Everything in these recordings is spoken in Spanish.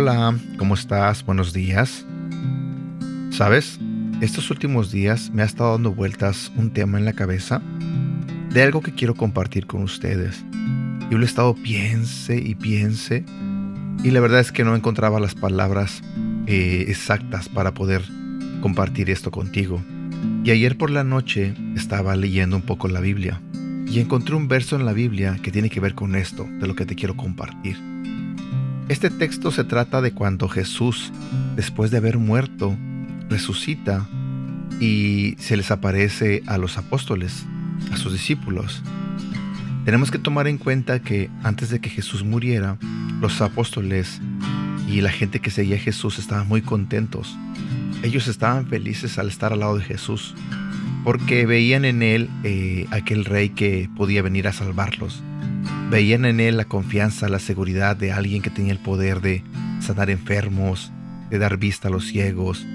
Hola, ¿cómo estás? Buenos días. ¿Sabes? Estos últimos días me ha estado dando vueltas un tema en la cabeza de algo que quiero compartir con ustedes. Yo lo he estado piense y piense y la verdad es que no encontraba las palabras eh, exactas para poder compartir esto contigo. Y ayer por la noche estaba leyendo un poco la Biblia y encontré un verso en la Biblia que tiene que ver con esto, de lo que te quiero compartir. Este texto se trata de cuando Jesús, después de haber muerto, resucita y se les aparece a los apóstoles, a sus discípulos. Tenemos que tomar en cuenta que antes de que Jesús muriera, los apóstoles y la gente que seguía a Jesús estaban muy contentos. Ellos estaban felices al estar al lado de Jesús, porque veían en él eh, aquel rey que podía venir a salvarlos. Veían en él la confianza, la seguridad de alguien que tenía el poder de sanar enfermos, de dar vista a los ciegos,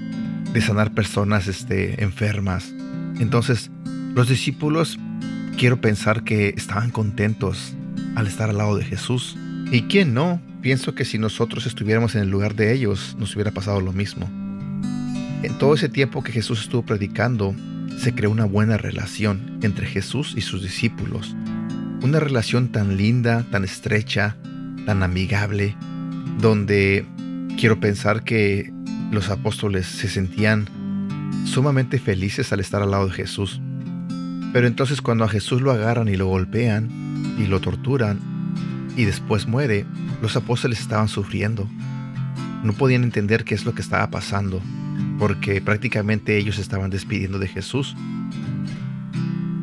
de sanar personas este, enfermas. Entonces, los discípulos, quiero pensar que estaban contentos al estar al lado de Jesús. ¿Y quién no? Pienso que si nosotros estuviéramos en el lugar de ellos, nos hubiera pasado lo mismo. En todo ese tiempo que Jesús estuvo predicando, se creó una buena relación entre Jesús y sus discípulos. Una relación tan linda, tan estrecha, tan amigable, donde quiero pensar que los apóstoles se sentían sumamente felices al estar al lado de Jesús. Pero entonces cuando a Jesús lo agarran y lo golpean y lo torturan y después muere, los apóstoles estaban sufriendo. No podían entender qué es lo que estaba pasando, porque prácticamente ellos estaban despidiendo de Jesús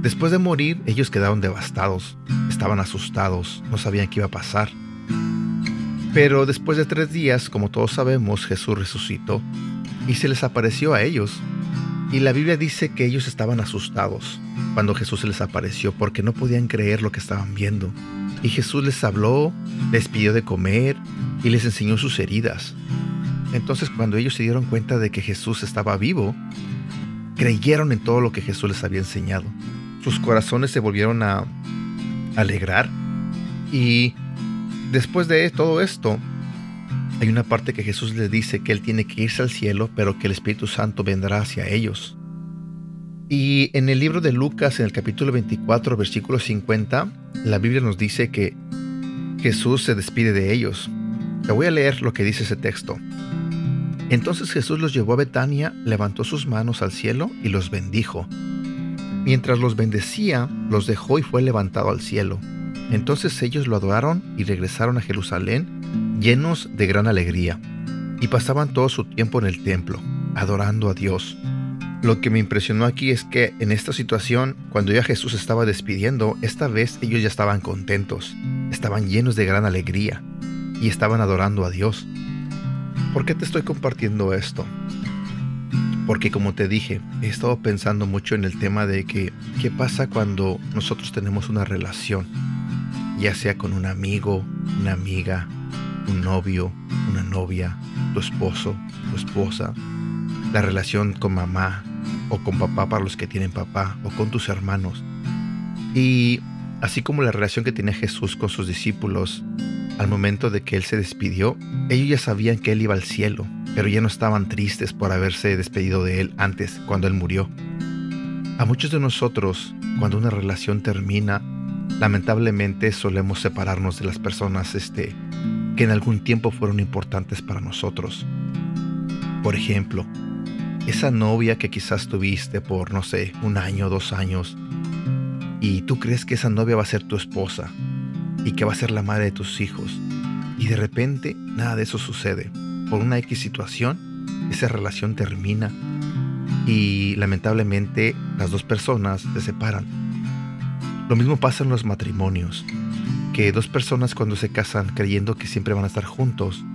Después de morir, ellos quedaron devastados, estaban asustados, no sabían qué iba a pasar. Pero después de tres días, como todos sabemos, Jesús resucitó y se les apareció a ellos. Y la Biblia dice que ellos estaban asustados cuando Jesús se les apareció porque no podían creer lo que estaban viendo. Y Jesús les habló, les pidió de comer y les enseñó sus heridas. Entonces cuando ellos se dieron cuenta de que Jesús estaba vivo, creyeron en todo lo que Jesús les había enseñado sus corazones se volvieron a alegrar. Y después de todo esto, hay una parte que Jesús les dice que Él tiene que irse al cielo, pero que el Espíritu Santo vendrá hacia ellos. Y en el libro de Lucas, en el capítulo 24, versículo 50, la Biblia nos dice que Jesús se despide de ellos. Te voy a leer lo que dice ese texto. Entonces Jesús los llevó a Betania, levantó sus manos al cielo y los bendijo. Mientras los bendecía, los dejó y fue levantado al cielo. Entonces ellos lo adoraron y regresaron a Jerusalén llenos de gran alegría, y pasaban todo su tiempo en el templo, adorando a Dios. Lo que me impresionó aquí es que en esta situación, cuando ya Jesús estaba despidiendo, esta vez ellos ya estaban contentos, estaban llenos de gran alegría y estaban adorando a Dios. ¿Por qué te estoy compartiendo esto? Porque como te dije, he estado pensando mucho en el tema de que qué pasa cuando nosotros tenemos una relación, ya sea con un amigo, una amiga, un novio, una novia, tu esposo, tu esposa, la relación con mamá o con papá para los que tienen papá o con tus hermanos. Y así como la relación que tenía Jesús con sus discípulos al momento de que Él se despidió, ellos ya sabían que Él iba al cielo pero ya no estaban tristes por haberse despedido de él antes, cuando él murió. A muchos de nosotros, cuando una relación termina, lamentablemente solemos separarnos de las personas este, que en algún tiempo fueron importantes para nosotros. Por ejemplo, esa novia que quizás tuviste por, no sé, un año, dos años, y tú crees que esa novia va a ser tu esposa y que va a ser la madre de tus hijos, y de repente nada de eso sucede por una X situación, esa relación termina y lamentablemente las dos personas se separan. Lo mismo pasa en los matrimonios, que dos personas cuando se casan creyendo que siempre van a estar juntos,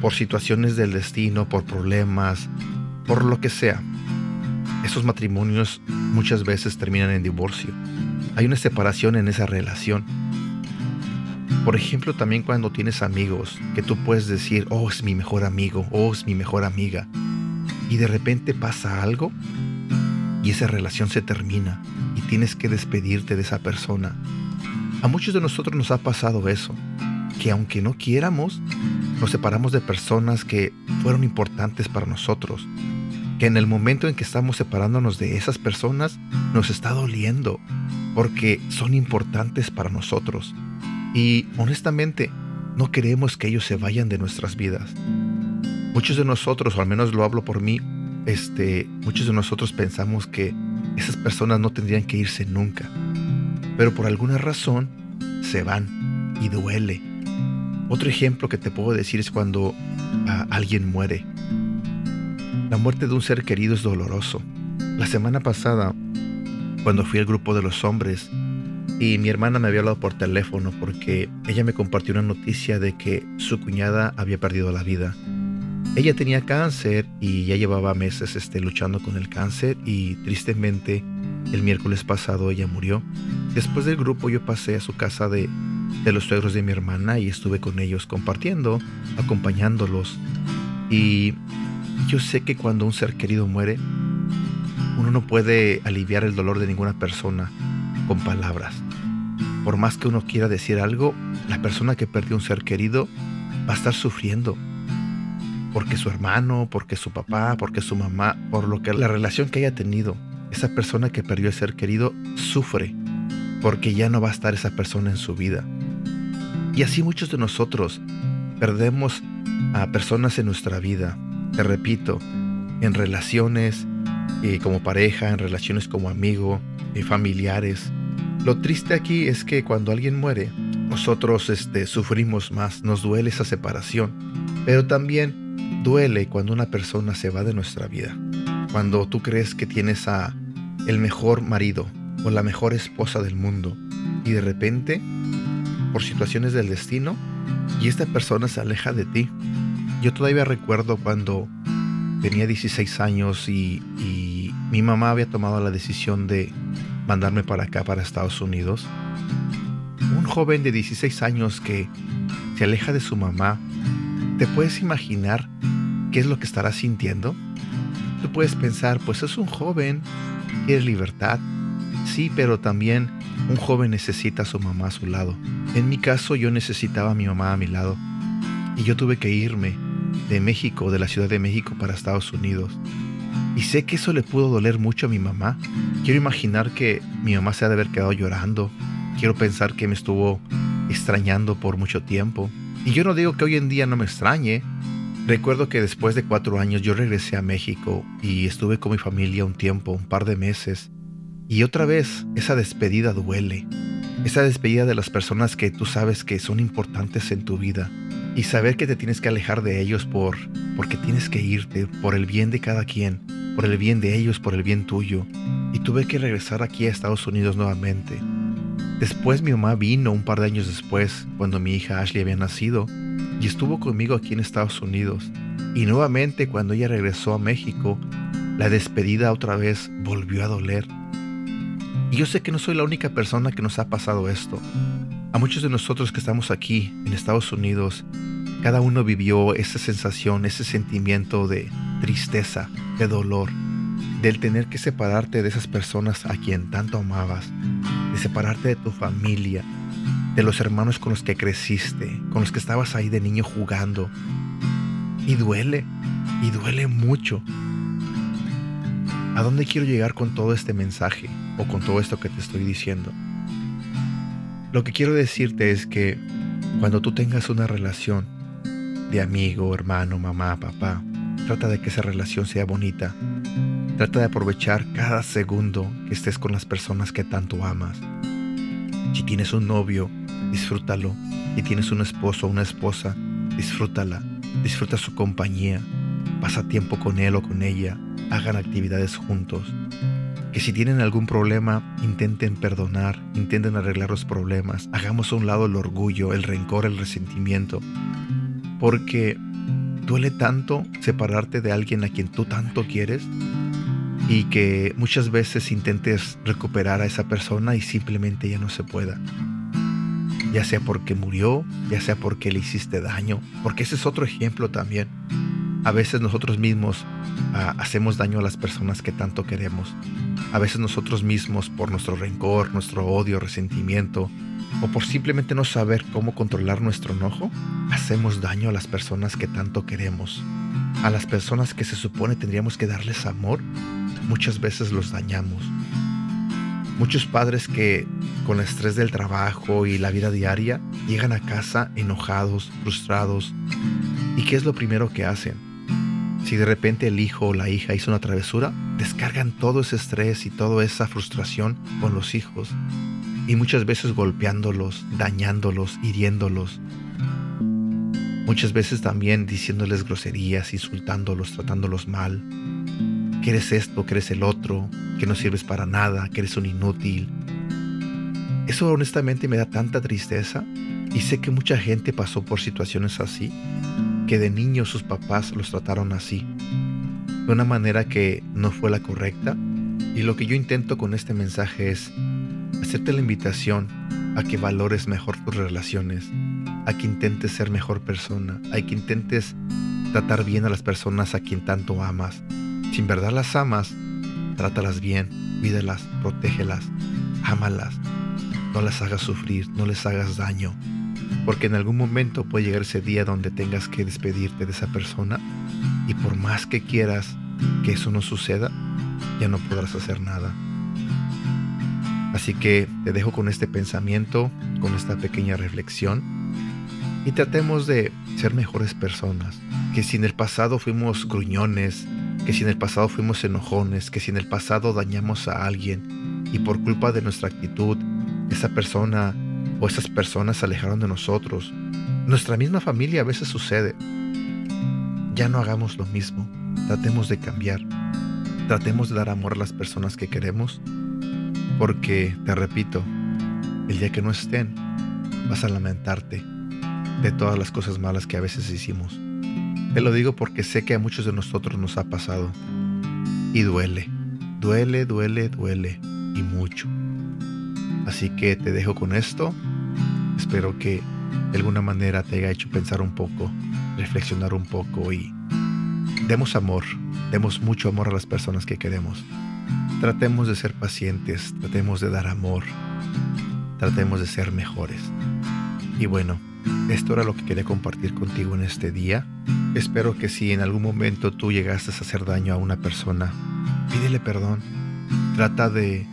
por situaciones del destino, por problemas, por lo que sea, esos matrimonios muchas veces terminan en divorcio. Hay una separación en esa relación por ejemplo, también cuando tienes amigos que tú puedes decir, oh, es mi mejor amigo, oh, es mi mejor amiga, y de repente pasa algo y esa relación se termina y tienes que despedirte de esa persona. A muchos de nosotros nos ha pasado eso, que aunque no quiéramos, nos separamos de personas que fueron importantes para nosotros, que en el momento en que estamos separándonos de esas personas nos está doliendo, porque son importantes para nosotros. Y honestamente, no queremos que ellos se vayan de nuestras vidas. Muchos de nosotros, o al menos lo hablo por mí, este, muchos de nosotros pensamos que esas personas no tendrían que irse nunca. Pero por alguna razón se van y duele. Otro ejemplo que te puedo decir es cuando ah, alguien muere. La muerte de un ser querido es doloroso. La semana pasada, cuando fui al grupo de los hombres, y mi hermana me había hablado por teléfono porque ella me compartió una noticia de que su cuñada había perdido la vida. Ella tenía cáncer y ya llevaba meses este, luchando con el cáncer y tristemente el miércoles pasado ella murió. Después del grupo yo pasé a su casa de, de los suegros de mi hermana y estuve con ellos compartiendo, acompañándolos. Y yo sé que cuando un ser querido muere, uno no puede aliviar el dolor de ninguna persona con palabras. Por más que uno quiera decir algo, la persona que perdió un ser querido va a estar sufriendo. Porque su hermano, porque su papá, porque su mamá, por lo que la relación que haya tenido, esa persona que perdió el ser querido sufre. Porque ya no va a estar esa persona en su vida. Y así muchos de nosotros perdemos a personas en nuestra vida. Te repito, en relaciones eh, como pareja, en relaciones como amigo, eh, familiares, lo triste aquí es que cuando alguien muere, nosotros este, sufrimos más, nos duele esa separación, pero también duele cuando una persona se va de nuestra vida. Cuando tú crees que tienes a el mejor marido o la mejor esposa del mundo y de repente, por situaciones del destino, y esta persona se aleja de ti. Yo todavía recuerdo cuando tenía 16 años y, mi mamá había tomado la decisión de mandarme para acá, para Estados Unidos. Un joven de 16 años que se aleja de su mamá, ¿te puedes imaginar qué es lo que estará sintiendo? Tú puedes pensar, pues es un joven, quiere libertad. Sí, pero también un joven necesita a su mamá a su lado. En mi caso yo necesitaba a mi mamá a mi lado y yo tuve que irme de México, de la Ciudad de México para Estados Unidos. Y sé que eso le pudo doler mucho a mi mamá. Quiero imaginar que mi mamá se ha de haber quedado llorando. Quiero pensar que me estuvo extrañando por mucho tiempo. Y yo no digo que hoy en día no me extrañe. Recuerdo que después de cuatro años yo regresé a México y estuve con mi familia un tiempo, un par de meses. Y otra vez esa despedida duele. Esa despedida de las personas que tú sabes que son importantes en tu vida. Y saber que te tienes que alejar de ellos por porque tienes que irte por el bien de cada quien por el bien de ellos, por el bien tuyo, y tuve que regresar aquí a Estados Unidos nuevamente. Después mi mamá vino un par de años después, cuando mi hija Ashley había nacido, y estuvo conmigo aquí en Estados Unidos. Y nuevamente cuando ella regresó a México, la despedida otra vez volvió a doler. Y yo sé que no soy la única persona que nos ha pasado esto. A muchos de nosotros que estamos aquí en Estados Unidos, cada uno vivió esa sensación, ese sentimiento de tristeza, de dolor, del tener que separarte de esas personas a quien tanto amabas, de separarte de tu familia, de los hermanos con los que creciste, con los que estabas ahí de niño jugando. Y duele, y duele mucho. ¿A dónde quiero llegar con todo este mensaje o con todo esto que te estoy diciendo? Lo que quiero decirte es que cuando tú tengas una relación de amigo, hermano, mamá, papá, Trata de que esa relación sea bonita. Trata de aprovechar cada segundo que estés con las personas que tanto amas. Si tienes un novio, disfrútalo. Si tienes un esposo o una esposa, disfrútala. Disfruta su compañía. Pasa tiempo con él o con ella. Hagan actividades juntos. Que si tienen algún problema, intenten perdonar, intenten arreglar los problemas. Hagamos a un lado el orgullo, el rencor, el resentimiento. Porque duele tanto separarte de alguien a quien tú tanto quieres y que muchas veces intentes recuperar a esa persona y simplemente ya no se pueda. Ya sea porque murió, ya sea porque le hiciste daño, porque ese es otro ejemplo también. A veces nosotros mismos ah, hacemos daño a las personas que tanto queremos. A veces nosotros mismos por nuestro rencor, nuestro odio, resentimiento, o por simplemente no saber cómo controlar nuestro enojo, hacemos daño a las personas que tanto queremos. A las personas que se supone tendríamos que darles amor, muchas veces los dañamos. Muchos padres que con el estrés del trabajo y la vida diaria llegan a casa enojados, frustrados. ¿Y qué es lo primero que hacen? Si de repente el hijo o la hija hizo una travesura, descargan todo ese estrés y toda esa frustración con los hijos. Y muchas veces golpeándolos, dañándolos, hiriéndolos. Muchas veces también diciéndoles groserías, insultándolos, tratándolos mal. Que eres esto, que eres el otro, que no sirves para nada, que eres un inútil. Eso honestamente me da tanta tristeza y sé que mucha gente pasó por situaciones así, que de niños sus papás los trataron así, de una manera que no fue la correcta. Y lo que yo intento con este mensaje es hacerte la invitación a que valores mejor tus relaciones, a que intentes ser mejor persona, a que intentes tratar bien a las personas a quien tanto amas. Si en verdad las amas, Trátalas bien, cuídalas, protégelas, ámalas. No las hagas sufrir, no les hagas daño. Porque en algún momento puede llegar ese día donde tengas que despedirte de esa persona y por más que quieras que eso no suceda, ya no podrás hacer nada. Así que te dejo con este pensamiento, con esta pequeña reflexión y tratemos de ser mejores personas. Que si en el pasado fuimos gruñones, que si en el pasado fuimos enojones, que si en el pasado dañamos a alguien y por culpa de nuestra actitud, esa persona o esas personas se alejaron de nosotros. Nuestra misma familia a veces sucede. Ya no hagamos lo mismo, tratemos de cambiar, tratemos de dar amor a las personas que queremos, porque, te repito, el día que no estén, vas a lamentarte de todas las cosas malas que a veces hicimos. Te lo digo porque sé que a muchos de nosotros nos ha pasado. Y duele, duele, duele, duele. Y mucho. Así que te dejo con esto. Espero que de alguna manera te haya hecho pensar un poco, reflexionar un poco y demos amor, demos mucho amor a las personas que queremos. Tratemos de ser pacientes, tratemos de dar amor, tratemos de ser mejores. Y bueno, esto era lo que quería compartir contigo en este día. Espero que si en algún momento tú llegaste a hacer daño a una persona, pídele perdón. Trata de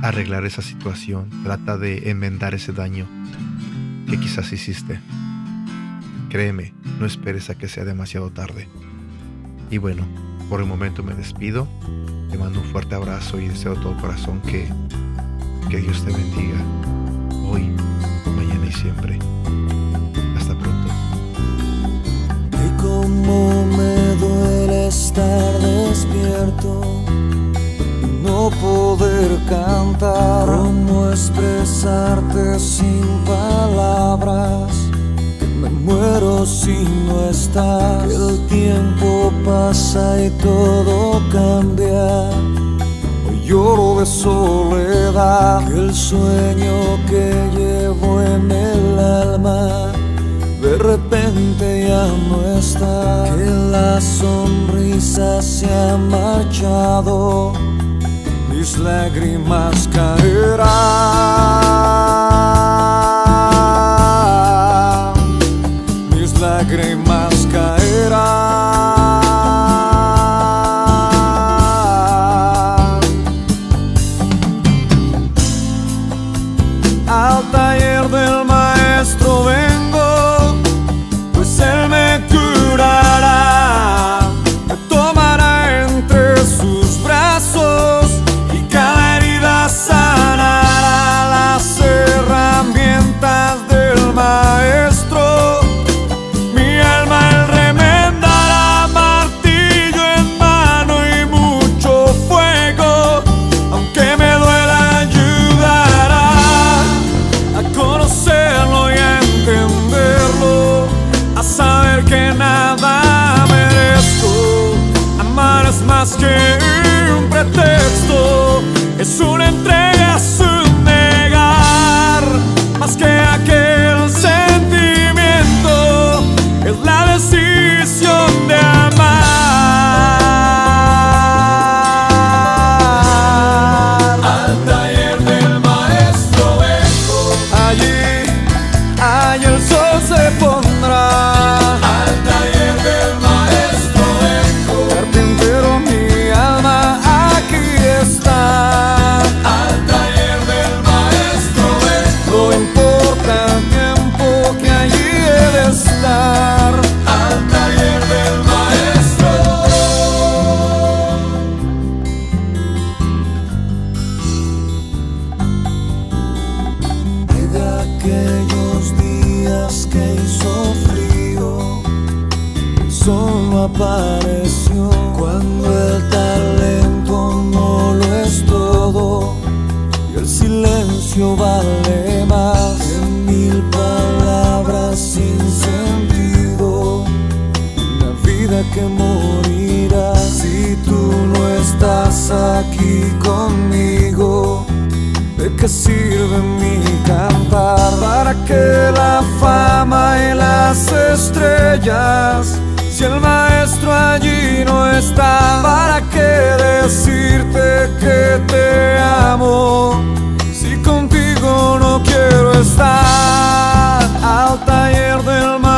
arreglar esa situación, trata de enmendar ese daño que quizás hiciste. Créeme, no esperes a que sea demasiado tarde. Y bueno, por el momento me despido. Te mando un fuerte abrazo y deseo de todo corazón que, que Dios te bendiga hoy, mañana y siempre. Cómo me duele estar despierto no poder cantar. Cómo expresarte sin palabras. Que me muero si no estás. Que el tiempo pasa y todo cambia. Hoy lloro de soledad. El sueño que llevo en el alma de repente ya no está, que la sonrisa se ha marchado, lágrimas caerão. apareció. Cuando el talento no lo es todo y el silencio vale más que mil palabras sin sentido. Una vida que morirá si tú no estás aquí conmigo. ¿De qué sirve mi cantar? Para que la fama y las estrellas rostro allí no está. ¿Para qué decirte que te amo? Si contigo no quiero estar al taller del mar.